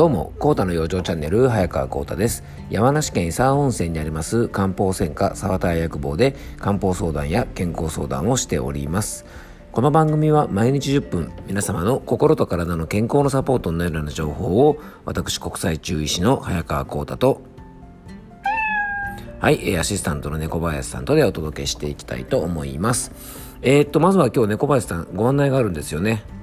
どうも、コータの養生チャンネル、早川コータです。山梨県伊佐温泉にあります漢方専科沢田薬房で漢方相談や健康相談をしております。この番組は毎日10分、皆様の心と体の健康のサポートになるような情報を、私国際中医師の早川コータと、はい、アシスタントの猫林さんとでお届けしていきたいと思います。えー、っと、まずは今日猫林さんご案内があるんですよね。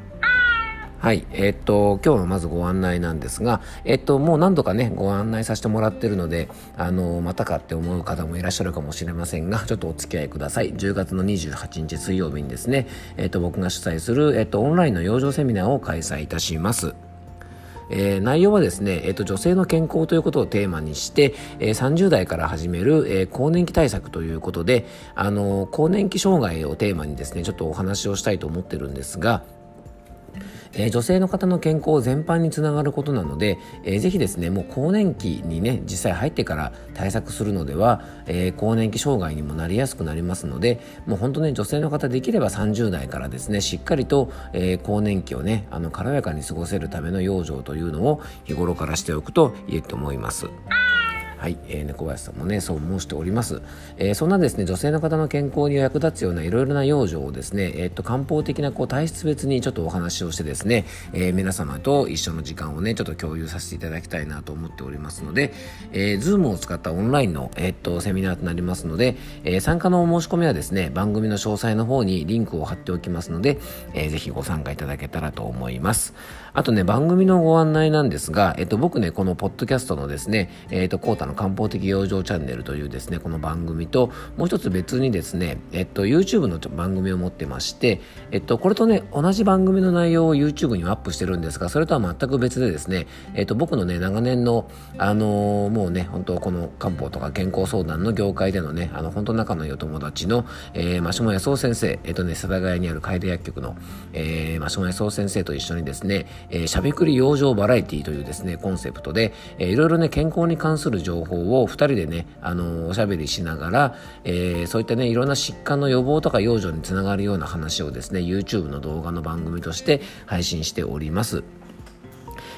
はい。えー、っと、今日のまずご案内なんですが、えー、っと、もう何度かね、ご案内させてもらってるので、あの、またかって思う方もいらっしゃるかもしれませんが、ちょっとお付き合いください。10月の28日水曜日にですね、えー、っと、僕が主催する、えっと、オンラインの養生セミナーを開催いたします。えー、内容はですね、えーと、女性の健康ということをテーマにして、えー、30代から始める、えー、更年期対策ということで、あの更年期障害をテーマにですねちょっとお話をしたいと思ってるんですが、えー、女性の方の健康全般につながることなので、えー、ぜひですねもう更年期にね実際入ってから対策するのでは、えー、更年期障害にもなりやすくなりますのでもう本当ね女性の方できれば30代からですねしっかりと、えー、更年期をねあの軽やかに過ごせるための養生というのを日頃からしておくといいと思います。はい、えー、猫林さんもね、そう申しております。えー、そんなですね、女性の方の健康に役立つようないろいろな養生をですね、えー、っと、漢方的なこう体質別にちょっとお話をしてですね、えー、皆様と一緒の時間をね、ちょっと共有させていただきたいなと思っておりますので、えー、 Zoom を使ったオンラインの、え、っと、セミナーとなりますので、えー、参加のお申し込みはですね、番組の詳細の方にリンクを貼っておきますので、えー、ぜひご参加いただけたらと思います。あとね、番組のご案内なんですが、えっと、僕ね、このポッドキャストのですね、えっと、コータの漢方的養生チャンネルというですね、この番組と、もう一つ別にですね、えっと、YouTube の番組を持ってまして、えっと、これとね、同じ番組の内容を YouTube にアップしてるんですが、それとは全く別でですね、えっと、僕のね、長年の、あのー、もうね、本当この漢方とか健康相談の業界でのね、あの、本当仲のいいお友達の、えー、マシモヤソウ先生、えっとね、世田谷にある楓薬局の、えー、マシモヤソウ先生と一緒にですね、えー、しゃべくり養生バラエティというですね、コンセプトで、えー、いろいろね、健康に関する情報を2人でね、あのー、おしゃべりしながら、えー、そういったね、いろんな疾患の予防とか養生につながるような話をですね、YouTube の動画の番組として配信しております。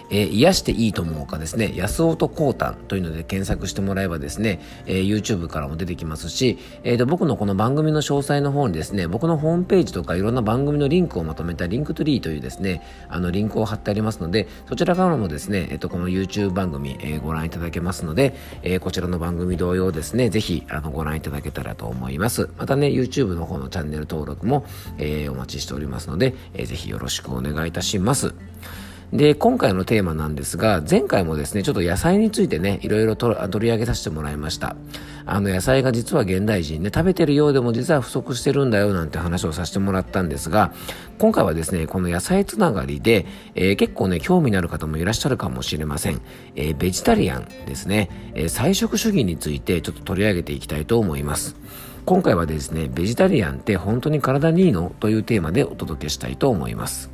えー、癒していいと思うかですね、安尾とコータンというので検索してもらえばですね、えー、YouTube からも出てきますし、えー、と僕のこの番組の詳細の方にですね、僕のホームページとかいろんな番組のリンクをまとめた Linktree というですね、あのリンクを貼ってありますので、そちらからもですね、えっ、ー、とこの YouTube 番組、えー、ご覧いただけますので、えー、こちらの番組同様ですね、ぜひあのご覧いただけたらと思います。またね、YouTube の方のチャンネル登録も、えー、お待ちしておりますので、えー、ぜひよろしくお願いいたします。で、今回のテーマなんですが、前回もですね、ちょっと野菜についてね、いろいろ取り上げさせてもらいました。あの野菜が実は現代人ね、食べてるようでも実は不足してるんだよなんて話をさせてもらったんですが、今回はですね、この野菜つながりで、えー、結構ね、興味のある方もいらっしゃるかもしれません。えー、ベジタリアンですね、えー、菜食主義についてちょっと取り上げていきたいと思います。今回はですね、ベジタリアンって本当に体にいいの？というテーマでお届けしたいと思います。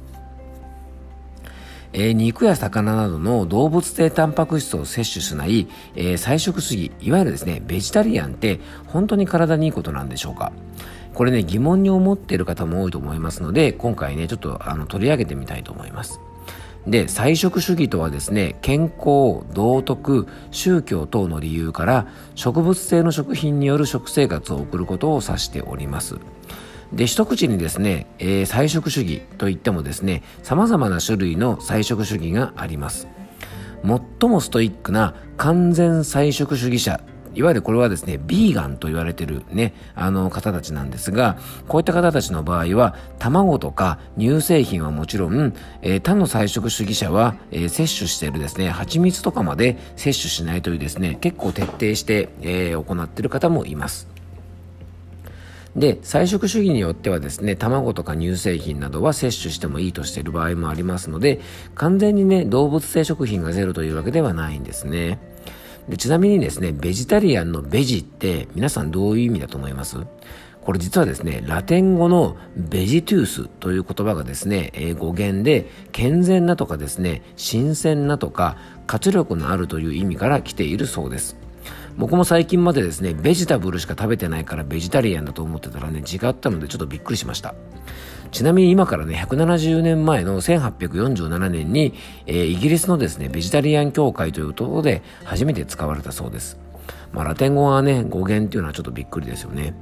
えー、肉や魚などの動物性タンパク質を摂取しない、えー、菜食主義、いわゆるですね、ベジタリアンって本当に体にいいことなんでしょうかこれね、疑問に思っている方も多いと思いますので、今回ね、ちょっとあの取り上げてみたいと思います。で、菜食主義とはですね、健康、道徳、宗教等の理由から植物性の食品による食生活を送ることを指しております。で一口にですね、えー、菜食主義といってもですね様々な種類の菜食主義があります最もストイックな完全菜食主義者いわゆるこれはですね、ビーガンと言われてるね、あの方たちなんですが、こういった方たちの場合は、卵とか乳製品はもちろん、えー、他の菜食主義者は、えー、摂取しているですね、蜂蜜とかまで摂取しないというですね、結構徹底して、えー、行っている方もいます。で菜食主義によってはですね卵とか乳製品などは摂取してもいいとしている場合もありますので完全にね動物性食品がゼロというわけではないんですねでちなみにですねベジタリアンのベジって皆さんどういう意味だと思います？これ実はですね、ラテン語のベジトゥースという言葉がですね、語源で健全なとかですね、新鮮なとか活力のあるという意味から来ているそうです。僕も最近までですね、ベジタブルしか食べてないからベジタリアンだと思ってたらね、違ったのでちょっとびっくりしました。ちなみに今からね、170年前の1847年に、えー、イギリスのですね、ベジタリアン協会というところで初めて使われたそうです。まあ、ラテン語はね、語源っていうのはちょっとびっくりですよね。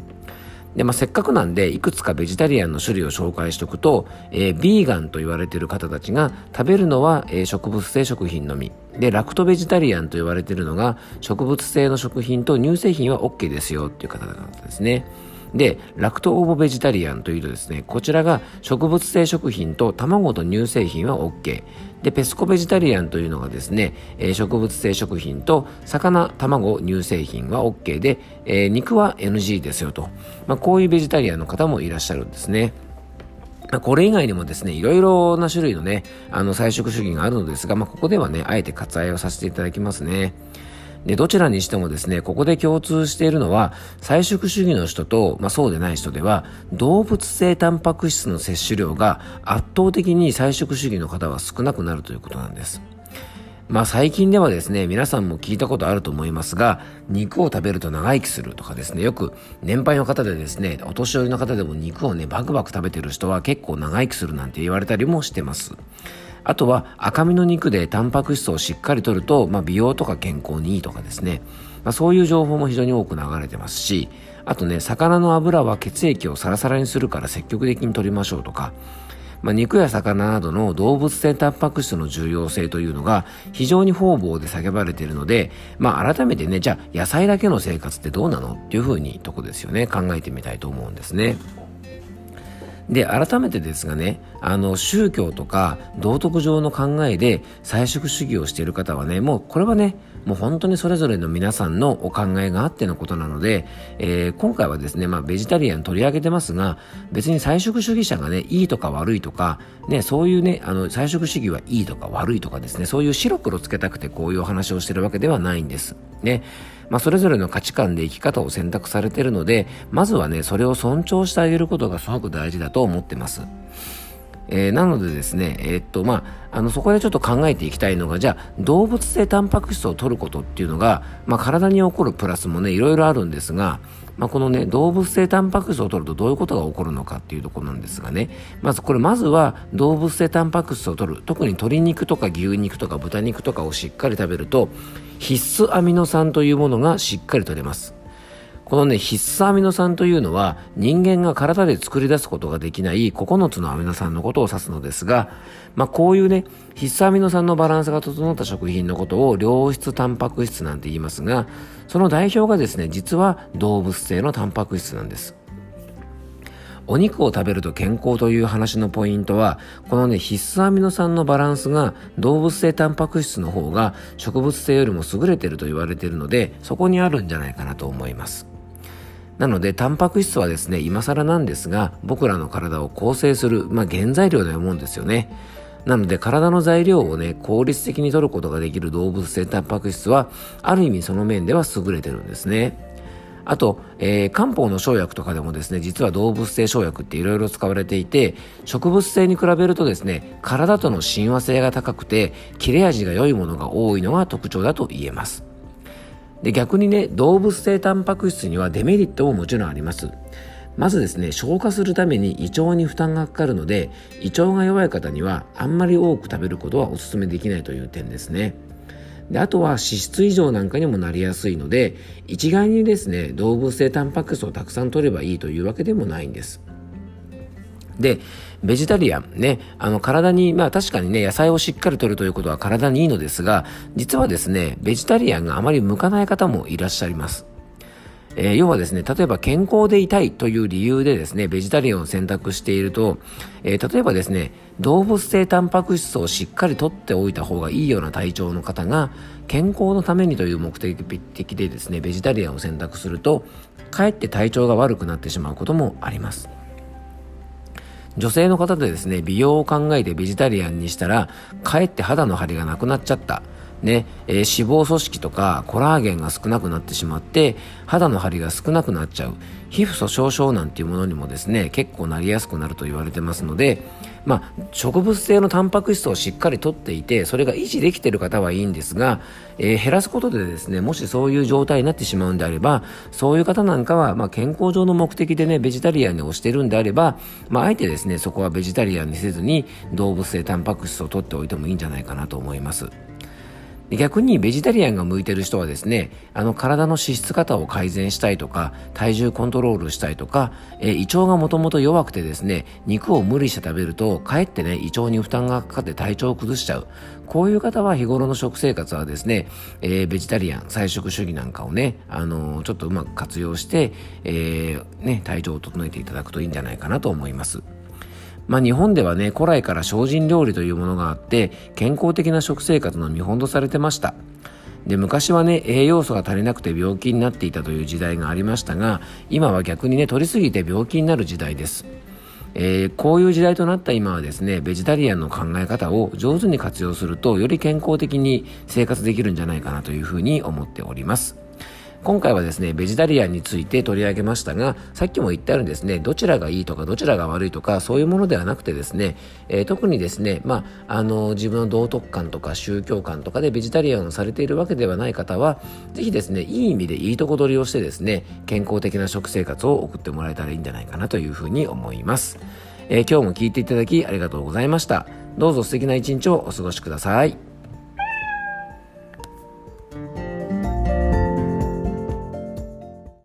で、まあ、せっかくなんで、いくつかベジタリアンの種類を紹介しておくと、えー、ビーガンと言われている方たちが食べるのは、えー、植物性食品のみ。で、ラクトベジタリアンと言われているのが、植物性の食品と乳製品は OK ですよっていう方々ですね。で、ラクトオーボベジタリアンというとですね、こちらが植物性食品と卵と乳製品は OK。で、ペスコベジタリアンというのがですね、えー、植物性食品と魚、卵、乳製品は OK で、えー、肉は NG ですよと。まあ、こういうベジタリアンの方もいらっしゃるんですね。これ以外にもですね、いろいろな種類のね、あの、菜食主義があるのですが、まあ、ここではね、あえて割愛をさせていただきますね。で、どちらにしてもですね、ここで共通しているのは、菜食主義の人と、まあそうでない人では、動物性タンパク質の摂取量が圧倒的に菜食主義の方は少なくなるということなんです。まあ最近ではですね、皆さんも聞いたことあると思いますが、肉を食べると長生きするとかですね、よく年配の方でですね、お年寄りの方でも肉をね、バクバク食べてる人は結構長生きするなんて言われたりもしてます。あとは赤身の肉でタンパク質をしっかりとると、まあ、美容とか健康にいいとかですね、まあ、そういう情報も非常に多く流れてますしあとね魚の油は血液をサラサラにするから積極的に摂りましょうとかまあ、肉や魚などの動物性タンパク質の重要性というのが非常に方々で叫ばれているので、まあ、改めてねじゃあ野菜だけの生活ってどうなのっていうふうにとこですよね考えてみたいと思うんですね。で、改めてですがね、あの、宗教とか道徳上の考えで菜食主義をしている方はね、もうこれはね、もう本当にそれぞれの皆さんのお考えがあってのことなので、えー、今回はですね、まあ、ベジタリアン取り上げてますが、別に菜食主義者がね、いいとか悪いとか、ね、そういうね、あの、菜食主義はいいとか悪いとかですね、そういう白黒つけたくてこういうお話をしてるわけではないんです。ね。まあ、それぞれの価値観で生き方を選択されているので、まずはね、それを尊重してあげることがすごく大事だと思ってます。えー、なのでですね、えー、っと、まあ、あの、そこでちょっと考えていきたいのが、じゃあ、動物性タンパク質を取ることっていうのが、まあ、体に起こるプラスもね、いろいろあるんですが、まあ、このね、動物性タンパク質を取るとどういうことが起こるのかっていうところなんですがね、まずこれ、まずは動物性タンパク質を取る、特に鶏肉とか牛肉とか豚肉とかをしっかり食べると、必須アミノ酸というものがしっかり取れます。このね、必須アミノ酸というのは人間が体で作り出すことができない9つのアミノ酸のことを指すのですが、まあこういうね、必須アミノ酸のバランスが整った食品のことを良質タンパク質なんて言いますが、その代表がですね、実は動物性のタンパク質なんです。お肉を食べると健康という話のポイントは、このね、必須アミノ酸のバランスが動物性タンパク質の方が植物性よりも優れてると言われているので、そこにあるんじゃないかなと思います。なので、タンパク質はですね、今更なんですが、僕らの体を構成する、まあ、原材料だと思うんですよね。なので、体の材料をね、効率的に取ることができる動物性タンパク質は、ある意味その面では優れてるんですね。あと、えー、漢方の生薬とかでもですね、実は動物性生薬っていろいろ使われていて、植物性に比べるとですね、体との親和性が高くて、切れ味が良いものが多いのが特徴だと言えます。で、逆にね、動物性タンパク質にはデメリットももちろんあります。まずですね、消化するために胃腸に負担がかかるので、胃腸が弱い方にはあんまり多く食べることはお勧めできないという点ですね。であとは脂質異常なんかにもなりやすいので、一概にですね、動物性タンパク質をたくさん取ればいいというわけでもないんです。で、ベジタリアンね、あの体に、まあ確かにね、野菜をしっかりとるということは体にいいのですが、実はですね、ベジタリアンがあまり向かない方もいらっしゃいます。えー、要はですね、例えば健康でいたいという理由でですね、ベジタリアンを選択していると、えー、例えばですね、動物性タンパク質をしっかりとっておいた方がいいような体調の方が、健康のためにという目的でですね、ベジタリアンを選択すると、かえって体調が悪くなってしまうこともあります。女性の方でですね、美容を考えてベジタリアンにしたら、かえって肌の張りがなくなっちゃった。ね、えー、脂肪組織とかコラーゲンが少なくなってしまって肌の張りが少なくなっちゃう皮膚粗鬆症なんていうものにもですね結構なりやすくなると言われてますのでまあ、植物性のタンパク質をしっかりとっていてそれが維持できている方はいいんですが、えー、減らすことでですねもしそういう状態になってしまうんであればそういう方なんかは、まあ、健康上の目的でねベジタリアンに推してるんであれば、まあ、あえてですねそこはベジタリアンにせずに動物性タンパク質をとっておいてもいいんじゃないかなと思います。逆にベジタリアンが向いてる人はですね、あの体の脂質型を改善したいとか、体重コントロールしたいとか、えー、胃腸がもともと弱くてですね、肉を無理して食べると、かえってね、胃腸に負担がかかって体調を崩しちゃう。こういう方は日頃の食生活はですね、えー、ベジタリアン、菜食主義なんかをね、あのー、ちょっとうまく活用して、えー、ね、体調を整えていただくといいんじゃないかなと思います。まあ、日本ではね古来から精進料理というものがあって健康的な食生活の見本とされてました。で昔はね栄養素が足りなくて病気になっていたという時代がありましたが今は逆にね取りすぎて病気になる時代です。えー、こういう時代となった今はですねベジタリアンの考え方を上手に活用するとより健康的に生活できるんじゃないかなというふうに思っております。今回はですね、ベジタリアンについて取り上げましたが、さっきも言ったようにですね、どちらがいいとかどちらが悪いとか、そういうものではなくてですね、えー、特にですね、まあ、あの、自分の道徳観とか宗教観とかでベジタリアンをされているわけではない方は、ぜひですね、いい意味でいいとこ取りをしてですね、健康的な食生活を送ってもらえたらいいんじゃないかなというふうに思います。えー、今日も聞いていただきありがとうございました。どうぞ素敵な一日をお過ごしください。